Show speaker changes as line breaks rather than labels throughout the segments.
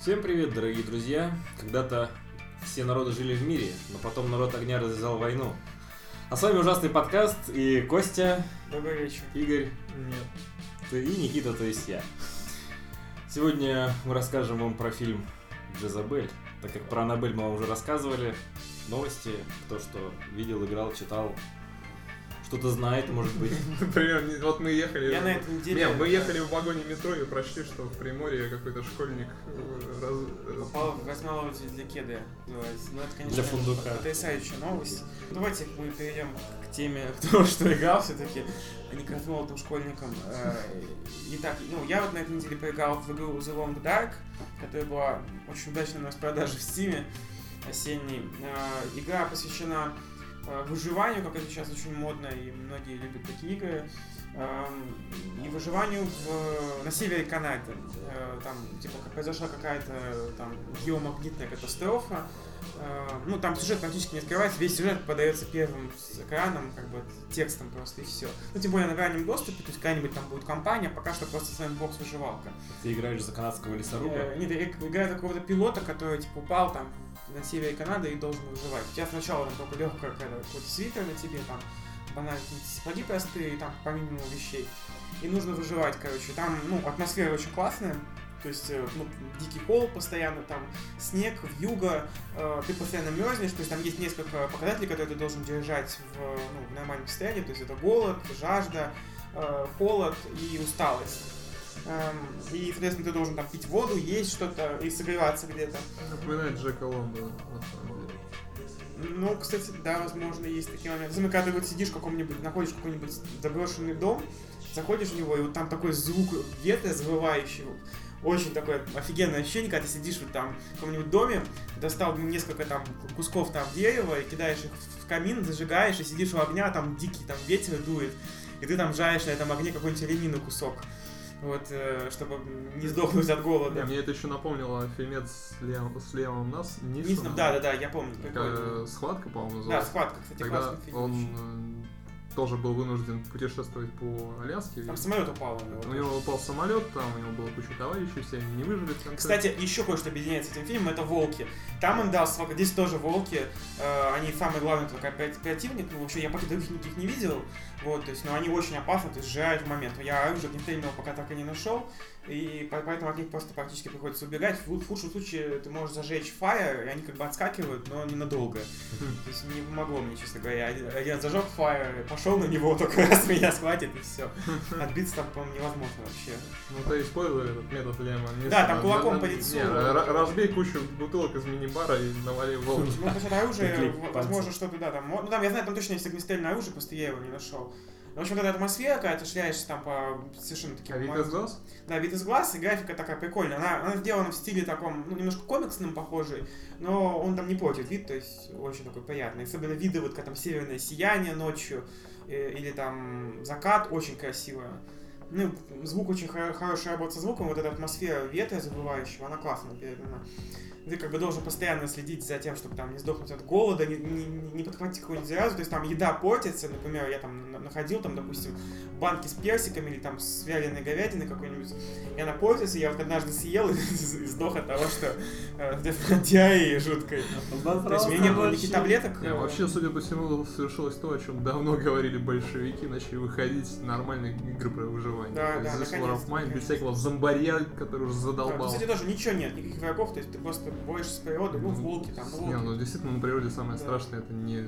Всем привет, дорогие друзья! Когда-то все народы жили в мире, но потом народ огня развязал войну. А с вами ужасный подкаст и Костя,
Добрый вечер.
Игорь
Нет.
ты и Никита, то есть я. Сегодня мы расскажем вам про фильм «Джезабель». Так как про Аннабель мы вам уже рассказывали, новости, кто что видел, играл, читал, что-то знает, может быть.
Например, вот мы ехали...
Я на этой неделе...
Не, мы ехали в вагоне метро и прочли, что в Приморье какой-то школьник э, раз-
Попал в космолодие для называется. Ну, это, конечно,
Для фундука.
потрясающая новость. Давайте мы перейдем к теме, кто что играл все-таки, а не к размолотым школьникам. Э, Итак, ну, я вот на этой неделе поиграл в игру The Long Dark, которая была очень удачной на распродаже в Стиме осенней. Э, Игра посвящена выживанию, как это сейчас очень модно, и многие любят такие игры. Эм, И выживанию в, на севере Канады. Э, Там, типа, как произошла какая-то там геомагнитная катастрофа. Э, Ну, там сюжет практически не открывается, весь сюжет подается первым с экраном, как бы текстом просто и все. Ну, тем более на раннем доступе, то есть какая-нибудь там будет компания, пока что просто сэндбокс выживалка.
Ты играешь за канадского лесоруба.
Э, Нет, я играю какого-то пилота, который типа упал там на севере Канады и должен выживать. У тебя сначала там только легкая какой-то свитер на тебе, там банально сапоги простые, там по минимуму вещей. И нужно выживать, короче. Там, ну, атмосфера очень классная. То есть, э, ну, дикий холод постоянно, там снег, вьюга, э, ты постоянно мерзнешь, то есть там есть несколько показателей, которые ты должен держать в, ну, в нормальном состоянии, то есть это голод, жажда, э, холод и усталость. Эм, И, соответственно, ты должен там пить воду, есть что-то и согреваться где-то.
Напоминает Джека Лондона, на самом деле.
Ну, кстати, да, возможно, есть такие моменты. Особенно, когда ты вот сидишь в каком-нибудь, находишь какой-нибудь заброшенный дом, заходишь в него, и вот там такой звук ветра завывающий, очень такое офигенное ощущение, когда ты сидишь вот там в каком-нибудь доме, достал несколько там кусков там дерева и кидаешь их в камин, зажигаешь и сидишь у огня, там дикий там ветер дует, и ты там жаришь на этом огне какой-нибудь оленину кусок. Вот, э, чтобы не сдохнуть от голода.
мне это еще напомнило фильмец с Леомом Нас,
Нисоном, Да, да, да, я помню.
схватка, по-моему,
Да,
называлась.
схватка, кстати, классный фильм.
он тоже был вынужден путешествовать по Аляске.
Там самолет упал у него.
У него упал самолет, там у него было куча товарищей, все они не выжили.
Кстати, еще кое-что объединяет с этим фильмом, это волки. Там он дал свой- здесь тоже волки, э, они самый главный только противник, ну вообще я пока других никаких не видел, вот, то есть, но они очень опасны, то есть сжирают в момент. Я оружие огнестрельного пока так и не нашел, и по- поэтому от них просто практически приходится убегать. В, худшем случае ты можешь зажечь фаер, и они как бы отскакивают, но ненадолго. То есть не помогло мне, честно говоря. Один, один зажег фаер, пошел на него, только раз меня схватит, и все. Отбиться там, по-моему, невозможно вообще.
Ну, то использовали этот метод Лема.
Да, там кулаком по лицу.
Разбей кучу бутылок из мини-бара и навали волну.
Ну, в-
пальцы.
возможно, что-то, да, там, ну, там, я знаю, там точно есть огнестрельное оружие, просто я его не нашел. В общем, эта атмосфера, когда ты шляешься там по совершенно таким...
А вид из глаз?
Да, вид из глаз, и графика такая прикольная. Она, она сделана в стиле таком, ну, немножко комиксным похожий, но он там не портит вид, то есть очень такой приятный. Особенно виды, вот как там северное сияние ночью, э, или там закат, очень красивое. Ну, звук очень хо- хорошая работа со звуком, вот эта атмосфера ветра забывающего, она классно передана. Ты как бы должен постоянно следить за тем, чтобы там не сдохнуть от голода, не, не, не подхватить какую-нибудь заразу. То есть там еда портится, например, я там на- находил там, допустим, банки с персиками или там с вяленой говядиной какой-нибудь, и она портится, я вот однажды съел и сдох от того, что э, от диареи жуткой. То есть у меня не было никаких таблеток. Э,
вообще, судя по всему, совершилось то, о чем давно говорили большевики, начали выходить нормальные игры про выживание.
Да, да, наконец-то,
Mine, без всякого зомбаря, который уже задолбал.
кстати, тоже ничего нет, никаких врагов, то есть ты просто борешься с природой, ну, волки там, ну,
Не, ну действительно, на природе самое
Да.
страшное это не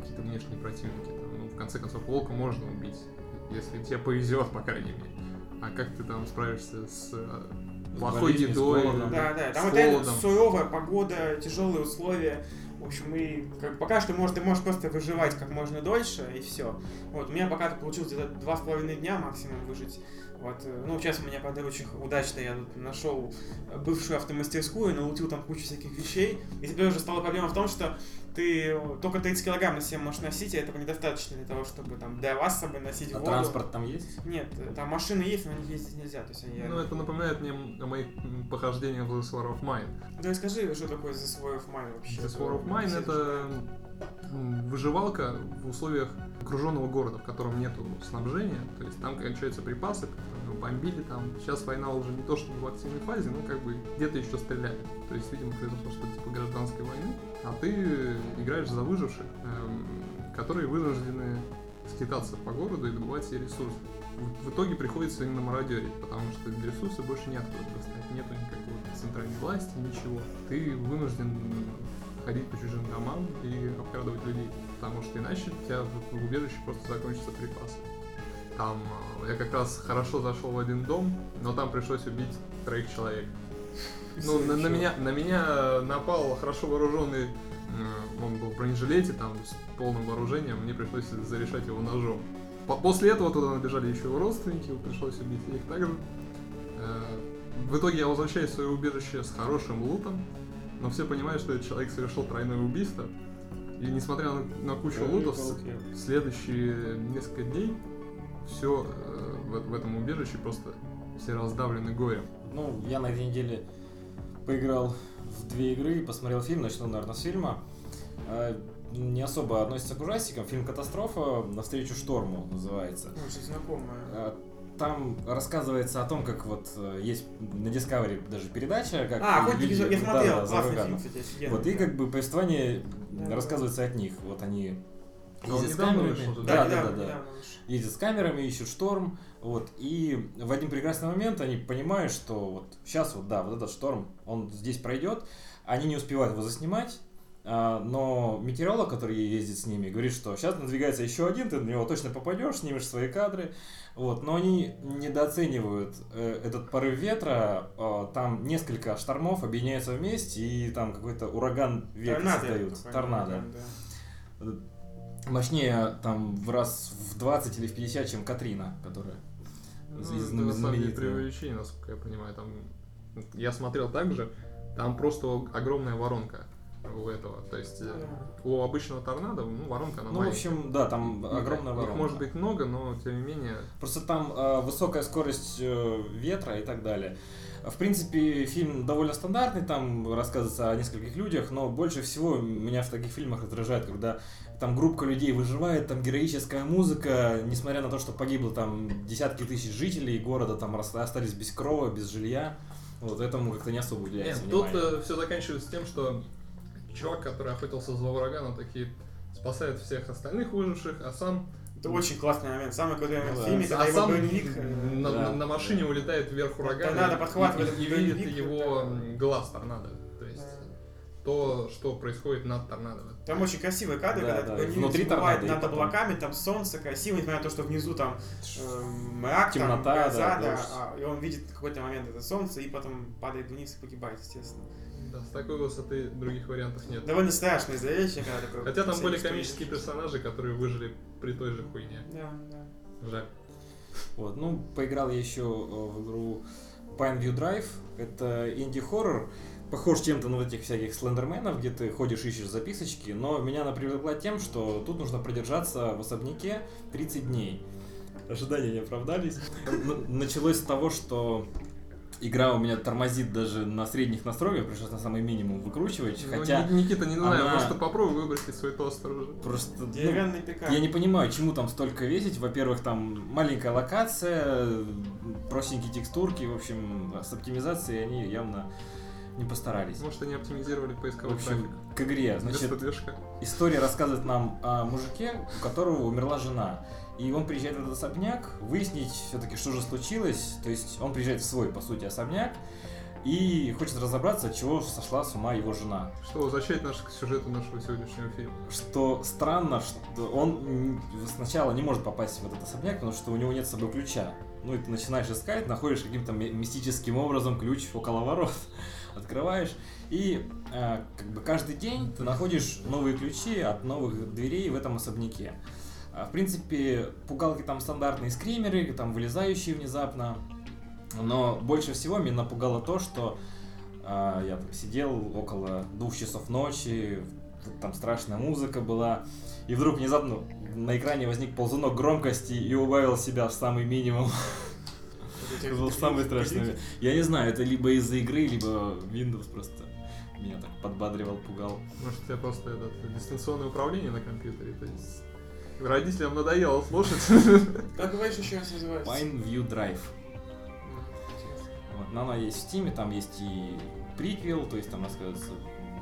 какие-то внешние противники. там, ну, в конце концов, волка можно убить, если тебе повезет, по крайней мере. А как ты там справишься с э, плохой
болезнью, с
едой?
голодом.
Да, да, там
с холодом?
суровая погода, тяжелые условия. В общем, и как, пока что можешь, ты можешь просто выживать как можно дольше, и все. Вот, у меня пока получилось где-то два с половиной дня максимум выжить. Вот, э, ну, сейчас у меня, правда, очень удачно я тут нашел бывшую автомастерскую, налутил там кучу всяких вещей. И теперь уже стала проблема в том, что ты только 30 килограмм на себе можешь носить, и этого недостаточно для того, чтобы там дрова с собой носить,
А
воду.
транспорт там есть?
Нет, э, там машины есть, но на них ездить нельзя. То есть они
Ну, это напоминает мне о моих похождениях в This War of Mine.
Да расскажи, что такое The War of Mine вообще.
This War of Mine это м, выживалка в условиях окруженного города, в котором нету снабжения, то есть там кончаются припасы, бомбили там. Сейчас война уже не то чтобы в активной фазе, но как бы где-то еще стреляли. То есть, видимо, произошло что-то типа гражданской войны, а ты играешь за выживших, эм, которые вынуждены скитаться по городу и добывать себе ресурсы. В, итоге приходится именно мародерить, потому что ресурсы больше неоткуда достать, нету никакой центральной власти, ничего. Ты вынужден ходить по чужим домам и обкрадывать людей, потому что иначе у тебя в убежище просто закончатся припасы. Там э, я как раз хорошо зашел в один дом, но там пришлось убить троих человек. Ну, на, на меня, на меня напал хорошо вооруженный, э, он был в бронежилете, там, с полным вооружением, мне пришлось зарешать его ножом. По- После этого туда набежали еще его родственники, пришлось убить их также. Э, В итоге я возвращаюсь в свое убежище с хорошим лутом, но все понимают, что этот человек совершил тройное убийство. И несмотря на, на кучу лутов, с- в следующие несколько дней все в, в этом убежище просто все раздавлены горем.
Ну, я на этой неделе поиграл в две игры и посмотрел фильм. Начну, наверное, с фильма. Э, Не особо относится к ужастикам. Фильм «Катастрофа. Навстречу шторму» называется.
Ну, Очень знакомая.
Там рассказывается о том, как вот э, есть на Discovery даже передача, как
А,
люди-
я
да,
смотрел,
да, за
классный фильм, кстати.
Вот и как бы повествование
Да,
рассказывается от них. Вот они
А
ездят с камерами. Да, да, да, да. Ездят с камерами, ищут шторм. Вот, и в один прекрасный момент они понимают, что вот сейчас вот, да, вот этот шторм, он здесь пройдет, они не успевают его заснимать, но метеоролог, который ездит с ними, говорит, что сейчас надвигается еще один, ты на него точно попадешь, снимешь свои кадры. Вот, но они недооценивают э, этот порыв ветра, а, там несколько штормов объединяются вместе, и там какой-то ураган ветра
Торнадо,
создают. Торнадо.
да.
Мощнее там в раз в 20 или в 50, чем Катрина, которая
Ну,
знаменитая.
преувеличение, насколько я понимаю. Там я смотрел также, там просто огромная воронка у этого. То есть э, у обычного торнадо, ну, воронка она
Ну, в
маленькая.
общем, да, там
Их-
огромная
Их
воронка.
может быть много, но тем не менее.
Просто там э, высокая скорость э, ветра и так далее. В принципе, фильм довольно стандартный, там рассказывается о нескольких людях, но больше всего меня в таких фильмах раздражает, когда там группа людей выживает, там героическая музыка, несмотря на то, что погибло там десятки тысяч жителей города, там остались без крова, без жилья. Вот этому как-то не особо уделяется
Нет, тут
внимание.
все заканчивается тем, что чувак, который охотился за ураганом, такие спасает всех остальных выживших, а сам
Это очень классный момент. Самый крутой момент в
да.
фильме, когда
а
его
сам
броневик... э,
на,
да.
на- машине улетает вверх урагана
Торнадо
и-
подхватывает
и, видит его
это-
глаз торнадо. То есть то, что происходит над торнадо.
Там очень красивые кадры,
Да,
когда
да,
броневик
внутри
бывает над
потом-
облаками, там солнце красиво, несмотря на то, что внизу там э, мрак, там,
Темнота,
гроза,
да,
да,
дождь.
а, и он видит в какой-то момент это солнце, и потом падает вниз и погибает, естественно.
Да, с такой высоты других вариантов нет.
Довольно страшное зрелище, когда такое...
Хотя там были комические персонажи, которые выжили при той же хуйне.
Да, да.
Жаль.
Вот, ну, поиграл я еще э, в игру Pineview Drive. Это инди-хоррор. Похож чем-то на вот этих всяких слендерменов, где ты ходишь, ищешь записочки. Но меня она привлекла тем, что тут нужно продержаться в особняке 30 дней. Ожидания не оправдались. Началось с того, что игра у меня тормозит даже на средних настройках, пришлось на самый минимум выкручивать.
Ну,
Хотя
Ни- Никита, не знаю,
она-
просто попробуй выбросить свой тостер уже.
просто... ну,
Деревянный пикап.
я не понимаю, чему там столько весить. Во-первых, там маленькая локация, простенькие текстурки, в общем, с оптимизацией они явно не постарались.
Может, они оптимизировали
В
поисковый
общем,
трафик.
к игре. Значит, история рассказывает нам о мужике, у которого умерла жена. И он приезжает в этот особняк, выяснить все-таки, что же случилось. То есть он приезжает в свой, по сути, особняк и хочет разобраться, от чего сошла с ума его жена.
Что возвращает нас к сюжету нашего сегодняшнего фильма.
Что странно, что он сначала не может попасть в этот особняк, потому что у него нет с собой ключа. Ну и ты начинаешь искать, находишь каким-то ми- мистическим образом ключ около ворот, открываешь, и э, как бы каждый день ты находишь новые ключи от новых дверей в этом особняке. А, В принципе, пугалки там стандартные скримеры, там вылезающие внезапно. Но больше всего меня напугало то, что а, я там сидел около двух часов ночи, там страшная музыка была, и вдруг внезапно на экране возник ползунок громкости и убавил себя в самый минимум. Это был самый страшный. Я не знаю, это либо из-за игры, либо Windows просто меня так подбадривал, пугал.
Может, у тебя просто это, дистанционное управление на компьютере. То есть родителям надоело слушать.
Как говоришь еще раз называется?
Pine View Drive. Вот, но она есть в Стиме, там есть и приквел, то есть там рассказывается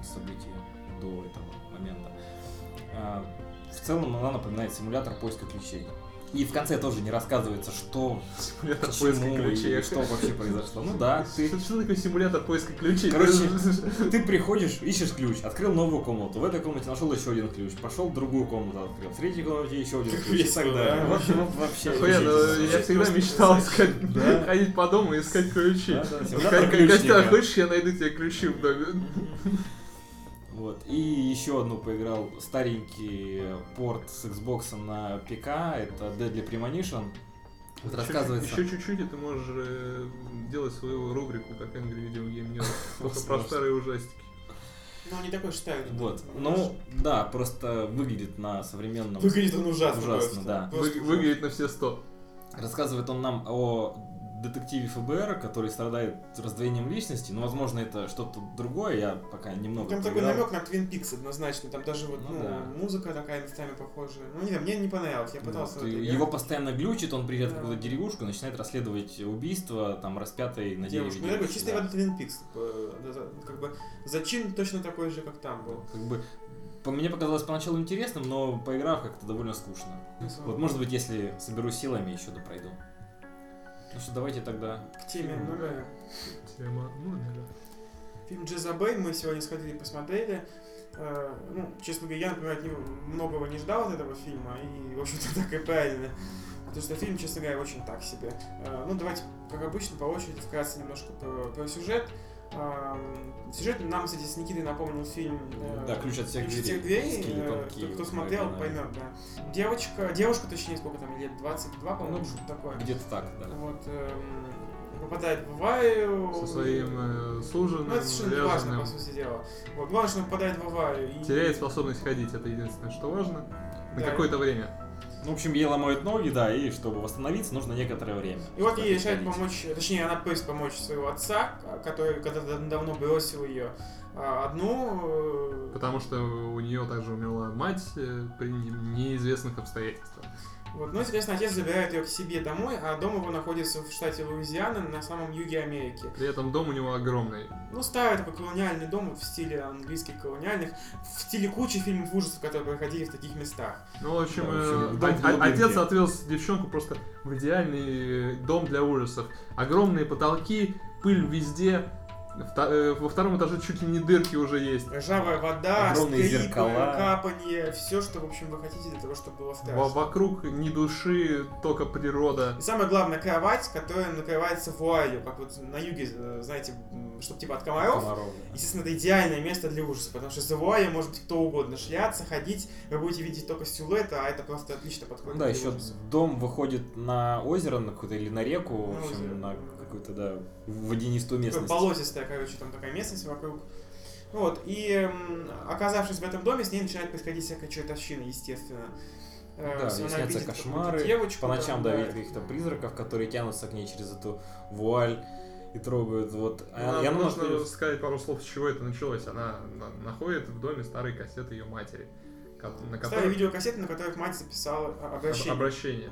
события до этого момента. А, в целом она напоминает симулятор поиска ключей. И в конце тоже не рассказывается, что,
Симулятор
к
поиска
чему
ключей.
и что вообще произошло. Ну да, ты,
Что, что такое симулятор поиска ключей?
Короче, ты приходишь, ищешь ключ, открыл новую комнату, в этой комнате нашел еще один ключ, пошел в другую комнату открыл, в третьей комнате еще один ключ и так далее. вот вообще.
Я всегда мечтал искать, ходить по дому и искать ключи. Хочешь, я найду тебе ключи в доме?
И еще одну поиграл старенький порт с Xbox на ПК, это Deadly Premonition. Вот рассказывается...
Еще чуть-чуть, и ты можешь э, делать свою рубрику, как Angry Video Game News. Только про старые ужастики.
Ну, не такой старый.
Вот. Ну, да, просто выглядит на современном...
Выглядит он ужасно.
Ужасно,
просто.
да.
Просто
Вы-
ужасно.
Выглядит на все сто.
Рассказывает он нам о детективе ФБР, который страдает раздвоением личности. Ну, возможно, это что-то другое, я пока немного
Там такой намек на Twin Peaks однозначно. Там даже вот,
Ну
ну,
да.
музыка такая местами похожая. Ну, не знаю, мне не понравилось. Я пытался...
Вот,
вот
его постоянно глючит, он приезжает в
Да.
какую-то деревушку, начинает расследовать убийство, там, распятой на.
Девушка, ну,
девушки,
чистый
да.
воды Twin Peaks. типа, да, за- Как бы зачин точно такой же, как там был.
Как бы, мне показалось поначалу интересным, но поиграв как-то довольно скучно. Вот, может быть, если соберу силами, еще допройду. Ну что, давайте тогда...
К теме нуля.
Тема номера.
Фильм Джезабель мы сегодня сходили посмотрели. Э, ну, честно говоря, я, например, от него многого не ждал от этого фильма, и, в общем-то, так и правильно. Потому что фильм, честно говоря, очень так себе. Э, ну, давайте, как обычно, по очереди вкратце немножко про, про сюжет. Сюжет нам, кстати, с Никитой напомнил фильм э,
Да, ключ от всех
«Ключ
дверей».
всех дверей».
Скелетон
Э, кто, кто смотрел,
да.
поймет, да. Девочка, девушка, точнее, сколько там, лет 22, по-моему,
Ну,
что-то такое.
Где-то так, да.
Вот, эм, попадает в аварию.
Со своим э, суженым,
Ну, это совершенно не важно, по сути дела. Вот, главное, что он попадает в аварию. И...
Теряет способность ходить, это единственное, что важно. На
Да.
какое-то время.
Ну, в общем, ей ломают ноги, да, и чтобы восстановиться, нужно некоторое время.
И вот ей решает помочь, точнее, она просит помочь своего отца, который когда-то давно бросил ее а, одну. э,
Потому что у нее также умерла мать э, при не- неизвестных обстоятельствах.
Вот. Ну, соответственно, отец забирает ее к себе домой, а дом его находится в штате Луизиана, на самом юге Америки.
При этом дом у него огромный.
Ну, старый такой колониальный дом в стиле английских колониальных, в стиле кучи фильмов ужасов, которые проходили в таких местах.
Ну, в общем,
Да, в общем,
э,
дом
о-
в
о-
глубинке.
отец отвез девчонку просто в идеальный э, дом для ужасов. Огромные потолки, пыль везде. Э, Во втором этаже чуть ли не дырки уже есть.
Ржавая вода,
Огромные
скрипы,
зеркала.
капанье, все, что, в общем, вы хотите для того, чтобы было страшно.
Во- Вокруг ни души, только природа.
И самое главное, кровать, которая накрывается вуалью, как вот на юге, э, знаете, чтобы типа от комаров.
Комаров.
Естественно, это идеальное место для ужаса, потому что за вуалью может быть кто угодно шляться, ходить, вы будете видеть только силуэт, а это просто отлично подходит
да,
для
еще
ужаса.
дом выходит на озеро на какое-то или на реку, в
На
общем,
озеро.
на какую-то, да, водянистую местность.
болотистая, короче, там такая местность вокруг. Вот, и оказавшись в этом доме, с ней начинает происходить всякая чертовщина, естественно. Э,
Да, ей снятся кошмары,
девочку,
по ночам,
там,
да, видит каких-то призраков, которые тянутся к ней через эту вуаль и трогают, вот. А-
Нам
она
нужно
находится-
сказать пару слов, с чего это началось. Она на- находит в доме старые кассеты ее матери, на
Старые
которых
видеокассеты, на которых мать записала а,
об-
обращение.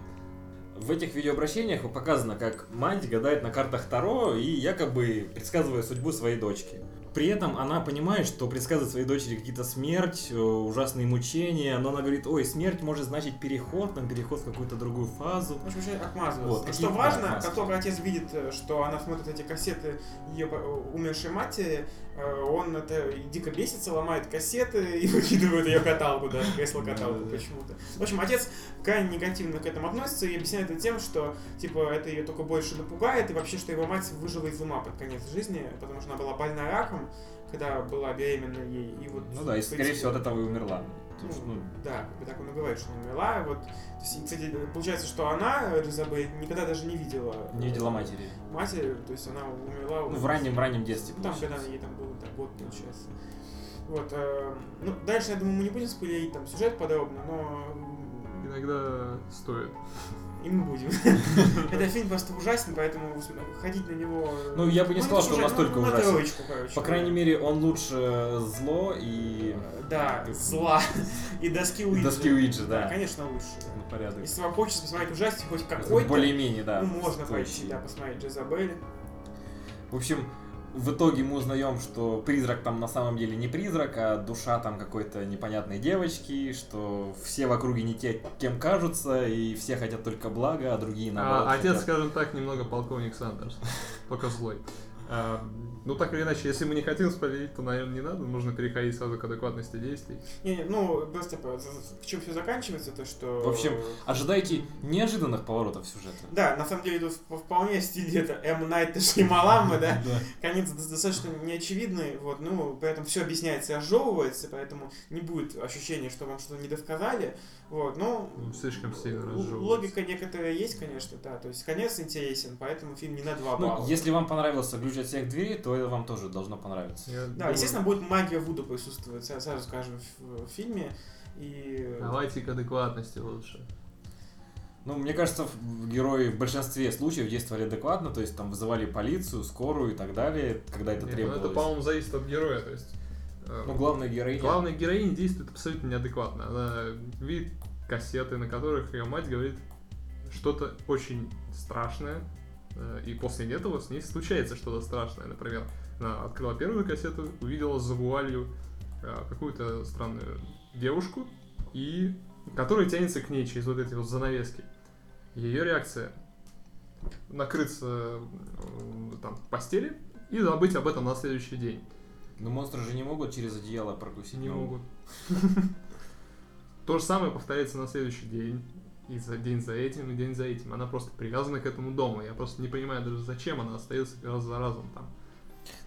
В этих видеообращениях показано, как мать гадает на картах Таро и якобы предсказывает судьбу своей дочки. При этом она понимает, что предсказывает своей дочери какие-то смерть, э, ужасные мучения, но она говорит, ой, смерть может значить переход, там переход в какую-то другую фазу.
В общем, начинает отмазываться.
Вот, какие-
что важно,
отмазки.
как только отец видит, э, что она смотрит эти кассеты ее умершей матери, э, он это дико бесится, ломает кассеты и выкидывает ее каталку, даже кресло-каталку почему-то. В общем, отец крайне негативно к этому относится и объясняет это тем, что типа это ее только больше напугает, и вообще, что его мать выжила из ума под конец жизни, потому что она была больна раком, когда была беременна ей. И вот,
Ну да, и скорее всего от этого и умерла. Потому что,
ну,
ну,
да, как бы так он и говорит, что она умерла. Вот. То есть, и, кстати, получается, что она, Элизабет, никогда даже не видела,
не видела матери.
матери, то есть она умерла
Ну, в раннем, в раннем детстве.
ну, там, когда ей там было так, год, получается. Вот, э, ну, дальше, я думаю, мы не будем спойлерить там сюжет подробно, но
Иногда стоит.
И мы будем. Это фильм просто ужасен, поэтому ходить на него...
Ну, я бы не сказал,
это
что он настолько
ну,
ужасен. По крайней мере, он лучше зло и
Да, зла. И доски Уиджи.
доски Уиджи, да.
Конечно, лучше.
на порядок.
Если вам хочется посмотреть ужастик хоть какой-то,
Более-менее, да.
ну, можно пойти, да, посмотреть Джезабель.
В общем, в итоге мы узнаем, что призрак там на самом деле не призрак, а душа там какой-то непонятной девочки, что все в округе не те, кем кажутся, и все хотят только блага, а другие наоборот.
А, отец,
хотят-
скажем так, немного полковник Сандерс. Только злой. Ну, так или иначе, если мы не хотим спойлерить, то, наверное, не надо. Нужно переходить сразу к адекватности действий.
Не, не, ну, просто по- за- за- чем все заканчивается, то что...
В общем, Ожидайте неожиданных поворотов сюжета.
Да, на самом деле тут в- вполне в стиле это М. Найта Шьямалама, да? Конец до- достаточно неочевидный, вот, ну, поэтому все объясняется и разжевывается, поэтому не будет ощущения, что вам что-то не досказали, вот, ну,
Ну, Слишком сильно разжевывается.
логика некоторая есть, конечно, да, то есть конец интересен, поэтому фильм не на два балла.
Ну, если вам понравился ключ от всех дверей, то это вам тоже должно понравиться.
Я
Да,
думаю,
естественно, будет магия Вуду присутствовать, сра- сразу скажем, в, в фильме, и...
Давайте к адекватности лучше.
Ну, мне кажется, герои в большинстве случаев действовали адекватно, то есть там вызывали полицию, скорую и так далее, когда это
Нет, ну,
требовалось.
это, по-моему, зависит от героя. То есть, э,
Ну, главная героиня.
главная героиня действует абсолютно неадекватно. Она видит кассеты, на которых ее мать говорит что-то очень страшное, и после этого с ней случается что-то страшное. Например, она открыла первую кассету, увидела за вуалью э, какую-то странную девушку, и которая тянется к ней через вот эти вот занавески. Ее реакция накрыться э, там в постели и забыть об этом на следующий день.
Но монстры же не могут через одеяло прокусить.
Не могут. То же самое повторяется на следующий день. И за день за этим, и день за этим. Она просто привязана к этому дому. Я просто не понимаю даже, зачем она остается раз за разом там.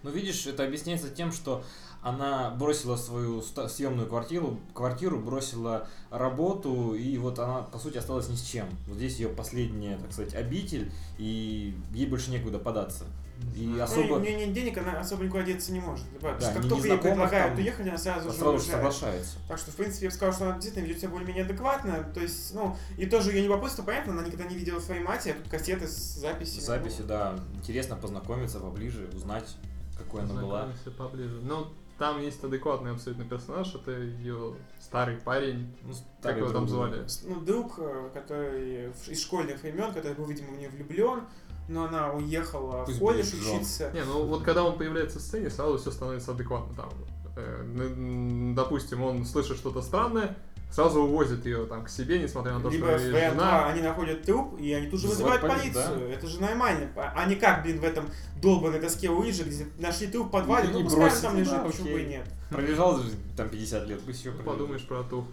Ну, видишь, это объясняется тем, что она бросила свою съемную квартиру, квартиру, бросила работу, и вот она, по сути, осталась ни с чем. Вот здесь ее последняя, так сказать, обитель, и ей больше некуда податься. И
Ну,
особо
у нее нет денег, она особо никуда деться не может. Да,
Да,
как только ей предлагают
там,
уехать, она сразу же
сразу же
уезжает.
соглашается.
Так что, в принципе, я бы сказал, что она действительно ведет себя более-менее адекватно. То есть, ну, и тоже ее любопытство, понятно, она никогда не видела своей матери, а тут кассеты с записями.
Записи, да, интересно познакомиться поближе, узнать, какой она была.
Поближе. Но там есть адекватный абсолютно персонаж. Это ее старый парень.
Ну,
Как
старый
его там звали?
Ну, друг, э, который из школьных времен, который был, видимо, в нее влюблен, но она уехала
Пусть
в колледж учиться.
Не, ну вот когда он появляется в сцене, сразу все становится адекватно. Там, э, допустим, он слышит что-то странное, сразу увозит ее там к себе, несмотря на то,
Либо
что ее жена.
они находят труп, и они тут же
Вызывают
вызывают
полицию,
полицию. Это же нормально. А а не как, блин, в этом долбанной доске Уиджи, где нашли труп в подвале,
И-
ну пускай он
бросили,
там лежит,
да,
почему бы и нет.
Пролежал же там 50 лет, пусть еще
Ну, подумаешь про ту.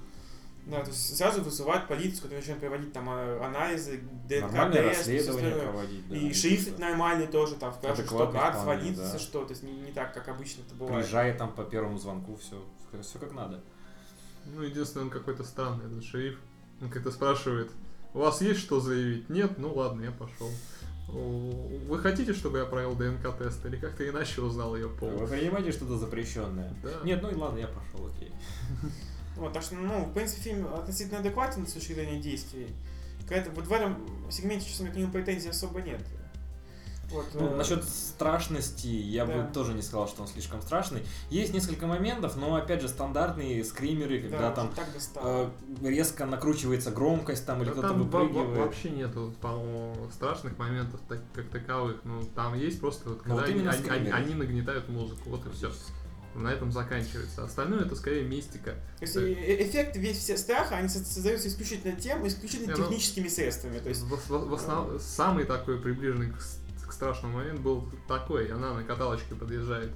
Да, то есть сразу вызывают полицию, которая начинает проводить там а, анализы, ДНК, тест,
проводить. да.
И шрифт нормальный тоже, там спрашивают, что как, звонится,
да.
что, то есть не, не так, как обычно это бывает.
Приезжает там по первому звонку, все, все как надо.
Ну, единственное, он какой-то странный, этот шериф. Он как-то спрашивает, у вас есть что заявить? Нет? Ну ладно, я пошел. «О, Вы хотите, чтобы я провел ДНК-тест или как-то иначе узнал ее пол?
Вы принимаете что-то запрещенное?
Да.
Нет, ну и ладно, я пошел, окей.
Вот, так что, ну, в принципе, фильм относительно адекватен с точки зрения действий. Какая-то, вот в этом сегменте, честно говоря, к нему претензий особо нет. Вот,
Ну,
э,
насчет страшности я
да.
бы тоже не сказал, что он слишком страшный. Есть несколько моментов, но опять же стандартные скримеры, когда
да,
там э, резко накручивается громкость там или
Да
кто-то выпрыгивает.
вообще нету, по-моему, страшных моментов так- как таковых. Ну, там есть просто вот,
Ну,
когда
вот
они, они- они нагнетают музыку, вот и все. На этом заканчивается. Остальное это скорее мистика.
То есть э- э- эффект, весь все страха, они со- создаются исключительно тем, исключительно
Не, ну,
техническими средствами. То есть,
В, в- в основ- Самый такой приближенный к, к страшному момент был такой. Она на каталочке подъезжает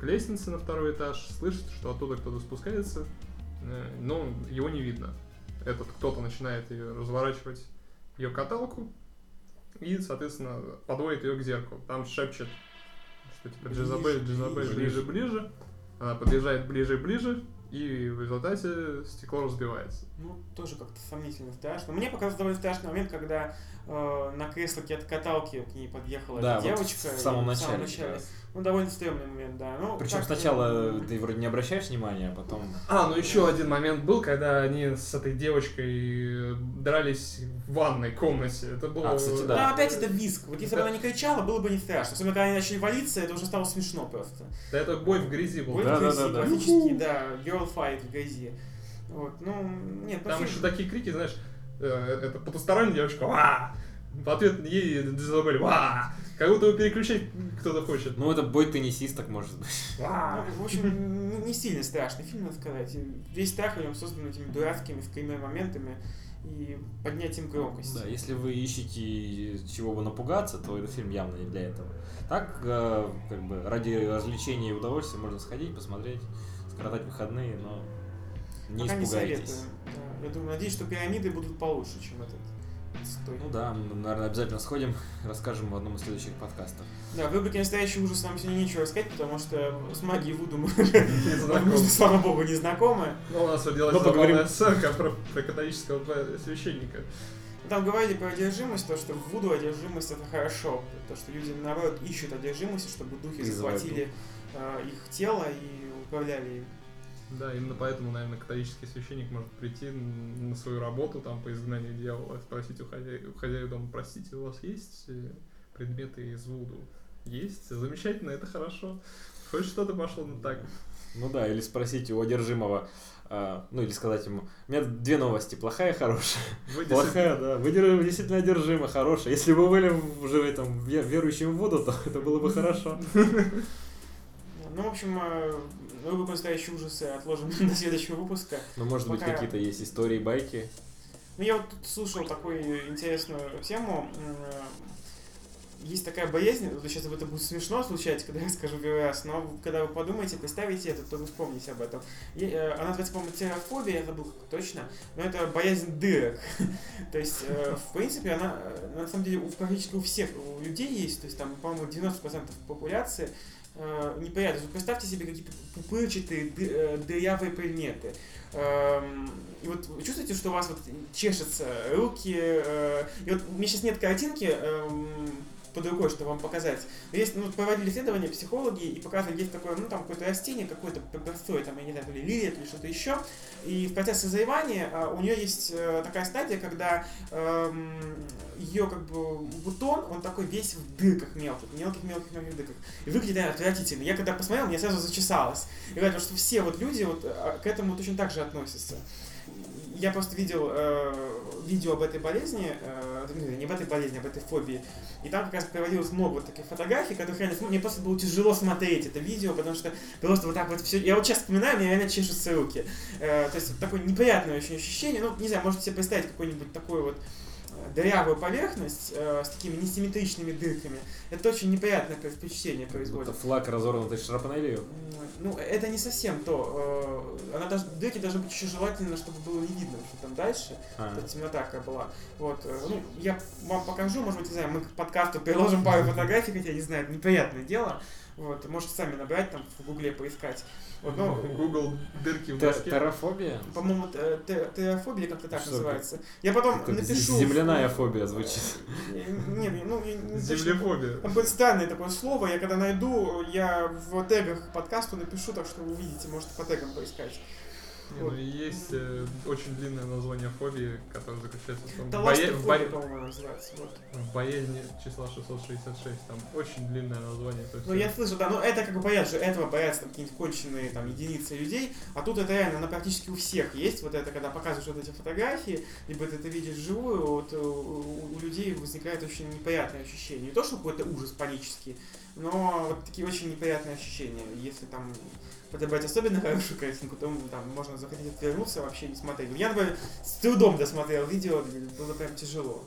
к лестнице на второй этаж, слышит, что оттуда кто-то спускается, э, но его не видно. Этот кто-то начинает ее разворачивать, ее каталку, и, соответственно, подводит ее к зеркалу. Там шепчет, что типа Джизабель, Джизабель, ближе, ближе. Она подъезжает ближе и ближе, и в результате стекло разбивается.
ну, тоже как-то сомнительно страшно. Мне показался довольно страшный момент, когда э, на кресле от каталки к ней подъехала
Да, вот
девочка.
в самом начале. как раз.
Ну, довольно стрёмный момент, да. Ну,
Причем
так,
сначала
э,
ты вроде не обращаешь внимания, а потом...
А, ну еще один момент был, когда они с этой девочкой дрались в ванной комнате. Это было...
А, кстати,
Ну,
да.
опять это виск. Вот если бы она не кричала, было бы не страшно. Особенно, когда они начали валиться, это уже стало смешно просто.
Да это бой в грязи был.
Бой
Да,
в
да,
грязи,
да, да.
классический, да, girl fight в грязи. Вот, ну, нет, ну,
Там
фильм-
еще такие крики, знаешь, это потусторонняя девочка, ва! В ответ ей Дизабель, ва! Как будто его переключать кто-то хочет.
Ну, это бой теннисисток, может быть.
Ну, в общем, не- не сильно страшный фильм, надо сказать. Весь страх в нем создан этими дурацкими вкойными моментами и поднятием громкости.
Да, если вы ищете чего бы напугаться, то этот фильм явно не для этого. Так, э, как бы, ради развлечения и удовольствия можно сходить, посмотреть, скоротать выходные, но не
Пока не
испугайтесь.
советую. Да, Я думаю, надеюсь, что пирамиды будут получше, чем этот. отстой.
Ну да, мы, наверное, обязательно сходим, расскажем в одном из следующих подкастов.
Да, в рубрике «Настоящий ужас» нам сегодня нечего рассказать, потому что с магией Вуду мы, слава богу, не знакомы.
Ну, у нас родилась
Ну,
забавная сценка про, про католического священника.
Там говорили про одержимость, то, что в Вуду одержимость это хорошо. То, что люди, наоборот, ищут одержимость, чтобы духи захватили э, их тело и управляли им.
Да, именно поэтому, наверное, католический священник может прийти на свою работу там по изгнанию дьявола, спросить у хозяина, у хозяина дома, простите, у вас есть э, предметы из Вуду? Есть? Замечательно, это хорошо. Хоть что-то пошло не так.
Ну да, или спросить у одержимого, а, ну или сказать ему, у меня две новости, плохая и хорошая.
Вы
Плохая, да, вы действительно одержимы, хорошая. Если бы вы были уже этом, ве- верующим в воду, то это было бы хорошо.
Ну, в общем, э, рубрику «Настоящие ужасы» отложим до следующего выпуска.
Ну, может быть,
Пока-
какие-то есть истории, байки.
Ну, я вот тут слушал такую интересную тему. Э, Есть такая боязнь, вот сейчас это будет смешно случать, когда я скажу первый раз, но когда вы подумаете, представите это, то вы вспомните об этом. И, э, она называется, по-моему, терафобия, я забыл точно, но это боязнь дырок. то есть, в принципе, она на самом деле у, практически у всех у людей есть, то есть там, по-моему, 90% популяции э, неприятно. Вот представьте себе какие-то пупырчатые, э, дырявые предметы. Эм, И вот чувствуете, что у вас вот чешутся руки. э, И вот у меня сейчас нет картинки эм, под рукой, чтобы вам показать. Есть, ну, проводили исследования психологи и показывали, есть такое, ну, там какое-то растение, какое-то простое, там, я не знаю, то ли лилия, то ли что-то еще. И в процессе созревания а, у нее есть э, такая стадия, когда ее как бы бутон, он такой весь в дырках мелких, мелких-мелких-мелких дырках. И выглядит она отвратительно. Я когда посмотрел, мне сразу зачесалось. И говорят, что все вот люди вот а, к этому точно так же относятся. Я просто видел э, видео об этой болезни, э, ну, не об этой болезни, об этой фобии. И там как раз приводилось много вот таких фотографий, которых реально, ну, мне просто было тяжело смотреть это видео, потому что просто вот так вот все. Я вот сейчас вспоминаю, мне реально чешутся руки. Э, то есть такое неприятное очень ощущение. Ну, не знаю, можете себе представить какой-нибудь такой вот дырявую поверхность э, с такими несимметричными дырками. Это очень неприятное впечатление производит.
Это флаг, разорванный шрапнелью.
Ну, это не совсем то. Э, Она даже, дырки должны быть еще желательно, чтобы было не видно, что там дальше.
А,
темнота какая была. Вот. э, Ну, я вам покажу, может быть, не знаю, мы к подкасту приложим пару фотографий, хотя не знаю, это неприятное дело. Вот, можете сами набрать, там в гугле поискать. Вот, но,
Google дырки в
те-
башке.
Терафобия?
по-моему, т- терафобия как-то так
Что
называется. Я потом
Как
напишу...
Земляная фобия звучит.
Не, не, ну,
Землефобия.
Там будет странное такое слово, я когда найду, я в тегах подкасту напишу, так что вы увидите, можете по тегам поискать.
Не, ну есть э, очень длинное название фобии, которое заключается в том, боя-
Талашка
в, боя-
по-моему, называется. Вот.
в боязни числа 666. Там очень длинное название. То есть,
Ну, я слышу, да, ну это как бы боятся, этого боятся там какие-нибудь конченые там единицы людей, а тут это реально, она практически у всех есть, вот это, когда показываешь вот эти фотографии, либо ты это видишь вживую, вот э, у, у людей возникает очень неприятное ощущение. Не то, что какой-то ужас панический, но вот такие очень неприятные ощущения. Если там подобрать особенно хорошую картинку, то там можно захотеть отвернуться, вообще не смотреть. Я, например, с трудом досмотрел видео, было прям тяжело.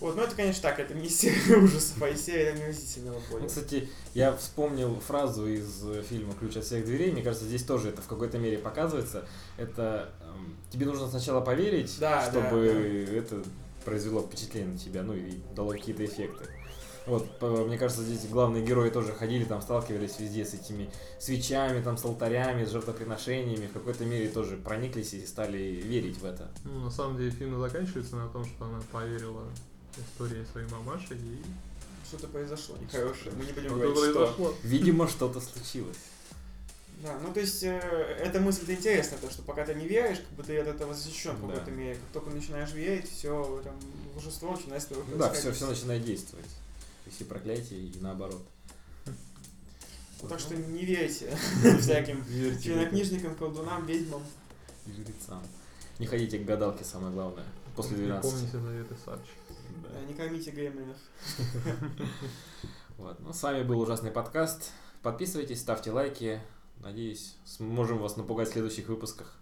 Вот, ну это, конечно, так, это не из серии ужасов, а из серии омерзительного
Ну,
поля.
кстати, я вспомнил фразу из э, фильма «Ключ от всех дверей». Мне кажется, здесь тоже это в какой-то мере показывается. Это эм, тебе нужно сначала поверить,
Да,
чтобы это произвело впечатление на тебя, ну и дало какие-то эффекты. Вот, по- мне кажется, здесь главные герои тоже ходили, там сталкивались везде с этими свечами, там с алтарями, с жертвоприношениями, в какой-то мере тоже прониклись и стали верить в это.
Ну, на самом деле фильм заканчивается на том, что она поверила истории своей мамаши и
Что-то произошло нехорошее. Мы не будем
что-то
говорить, что.
произошло.
Видимо, что-то случилось.
Да, ну то есть э, эта мысль-то интересна, то, что пока ты не веришь, как бы ты от этого защищен
Да.
какой-то мере. Как только начинаешь верить, все, там, божество начинает с тобой
да, все, все начинает действовать. И все проклятия, и наоборот.
Ну, так что не верьте всяким чернокнижникам, колдунам, ведьмам.
и жрецам. Не ходите к гадалке, самое главное. После
Не
12.
помните заветы Сарчи.
Да.
Да, Не кормите гремлинов.
Вот. Ну, с вами был ужасный подкаст. Подписывайтесь, ставьте лайки. Надеюсь, сможем вас напугать в следующих выпусках.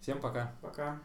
Всем пока.
Пока.